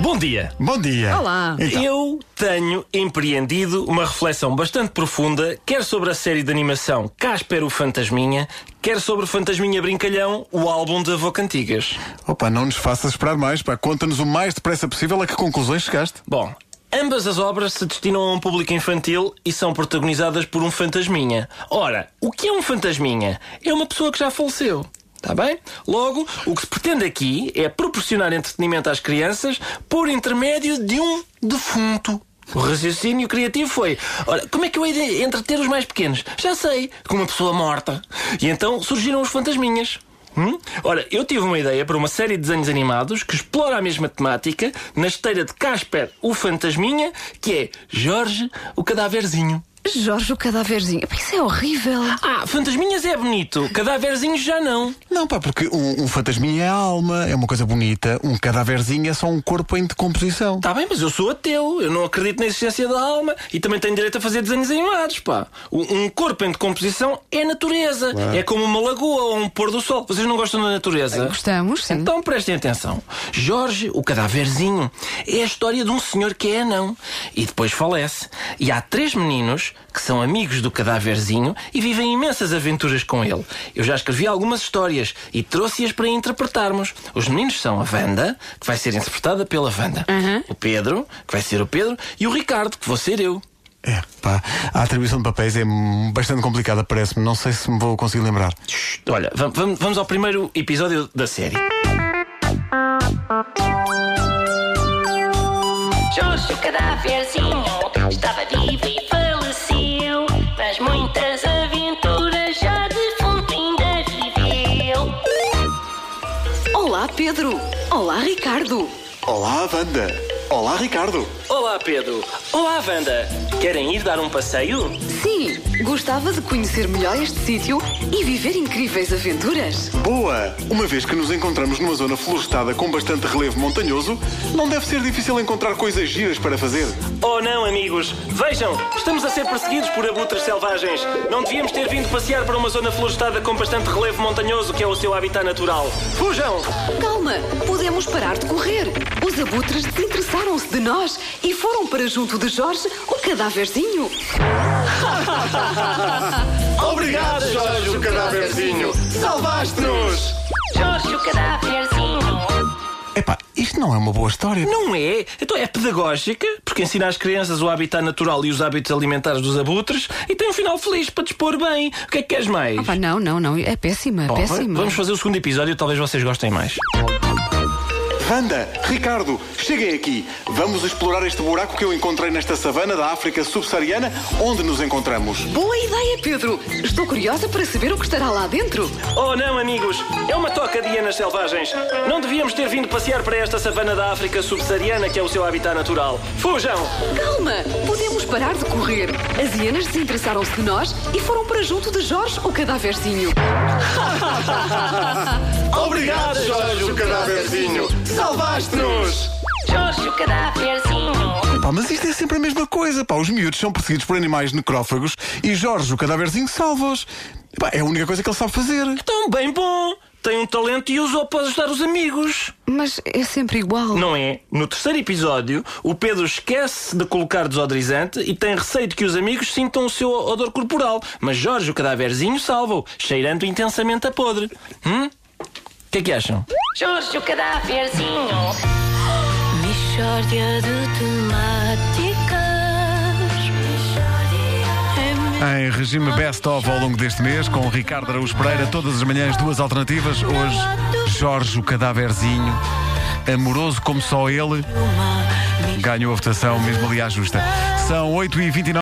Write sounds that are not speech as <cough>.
Bom dia. Bom dia. Olá. Então, Eu tenho empreendido uma reflexão bastante profunda, quer sobre a série de animação Casper o Fantasminha, quer sobre Fantasminha Brincalhão, o álbum de Avô Cantigas. opa, não nos faças esperar mais, pá. Conta-nos o mais depressa possível a que conclusões chegaste. Bom, ambas as obras se destinam a um público infantil e são protagonizadas por um fantasminha. Ora, o que é um fantasminha? É uma pessoa que já faleceu. Está bem? Logo, o que se pretende aqui é proporcionar entretenimento às crianças por intermédio de um defunto. O raciocínio criativo foi: ora, como é que eu de entreter os mais pequenos? Já sei, com uma pessoa morta. E então surgiram os fantasminhas. Hum? Ora, eu tive uma ideia para uma série de desenhos animados que explora a mesma temática na esteira de Casper, o fantasminha, que é Jorge, o cadáverzinho. Jorge, o cadáverzinho. Isso é horrível. Ah, fantasminhas é bonito, cadáverzinhos já não. Não, pá, porque um, um fantasminha é a alma, é uma coisa bonita. Um cadáverzinho é só um corpo em decomposição. Está bem, mas eu sou ateu, eu não acredito na existência da alma e também tenho direito a fazer desenhos animados, pá. Um um corpo em decomposição é natureza, é como uma lagoa ou um pôr do sol. Vocês não gostam da natureza? Gostamos, sim. Então prestem atenção. Jorge, o cadáverzinho, é a história de um senhor que é anão e depois falece. E há três meninos que são amigos do cadáverzinho e vivem imensas aventuras com ele. Eu já escrevi algumas histórias e trouxe-as para interpretarmos. Os meninos são a Wanda, que vai ser interpretada pela Wanda, o Pedro, que vai ser o Pedro, e o Ricardo, que vou ser eu. É, pá. A atribuição de papéis é bastante complicada, parece-me. Não sei se me vou conseguir lembrar. Olha, vam- vam- vamos ao primeiro episódio da série. Jorge, o cadáverzinho, estava vivo e Pedro. Olá, Ricardo. Olá, Wanda. Olá, Ricardo. Olá, Pedro. Olá, Wanda. Querem ir dar um passeio? Sim, gostava de conhecer melhor este sítio e viver incríveis aventuras. Boa! Uma vez que nos encontramos numa zona florestada com bastante relevo montanhoso, não deve ser difícil encontrar coisas giras para fazer. Oh não, amigos! Vejam, estamos a ser perseguidos por abutres selvagens. Não devíamos ter vindo passear para uma zona florestada com bastante relevo montanhoso, que é o seu habitat natural. Fujam! Calma, podemos parar de correr. Os abutres desinteressaram-se de nós e foram para junto de Jorge, o cadáverzinho. <laughs> Obrigado, Jorge, o cadáverzinho! Salvaste-nos! Jorge, o cadáverzinho. Epá, isto não é uma boa história. Não é? Então é pedagógica, porque ensina às crianças o habitat natural e os hábitos alimentares dos abutres e tem um final feliz para dispor bem. O que é que queres mais? Ah, pá, não, não, não. É péssima, Bom, péssima. vamos fazer o segundo episódio, talvez vocês gostem mais. Wanda, Ricardo, cheguem aqui. Vamos explorar este buraco que eu encontrei nesta savana da África subsaariana, onde nos encontramos. Boa ideia, Pedro. Estou curiosa para saber o que estará lá dentro. Oh não, amigos! É uma toca de hienas selvagens. Não devíamos ter vindo passear para esta savana da África subsaariana, que é o seu habitat natural. Fujam! Calma, podemos parar de correr. As hienas desinteressaram-se de nós e foram para junto de Jorge, o cadáverzinho. <laughs> Obrigado, Jorge, o cadáverzinho! Salvaste-nos! Jorge, o cadáverzinho. Pá, mas isto é sempre a mesma coisa, pá. Os miúdos são perseguidos por animais necrófagos e Jorge, o cadáverzinho, salva-os. Pá, é a única coisa que ele sabe fazer. Tão bem bom! Tem um talento e usou para ajudar os amigos. Mas é sempre igual. Não é? No terceiro episódio, o Pedro esquece de colocar desodorizante e tem receio de que os amigos sintam o seu odor corporal. Mas Jorge, o cadáverzinho, salva-o, cheirando intensamente a podre. Hum? O que é que acham? Jorge, o cadáverzinho. <gasps> Mishória de temáticas. Regime best-of ao longo deste mês, com Ricardo Araújo Pereira, todas as manhãs, duas alternativas. Hoje, Jorge, o cadáverzinho, amoroso como só ele, ganhou a votação, mesmo ali à justa. São 8h29.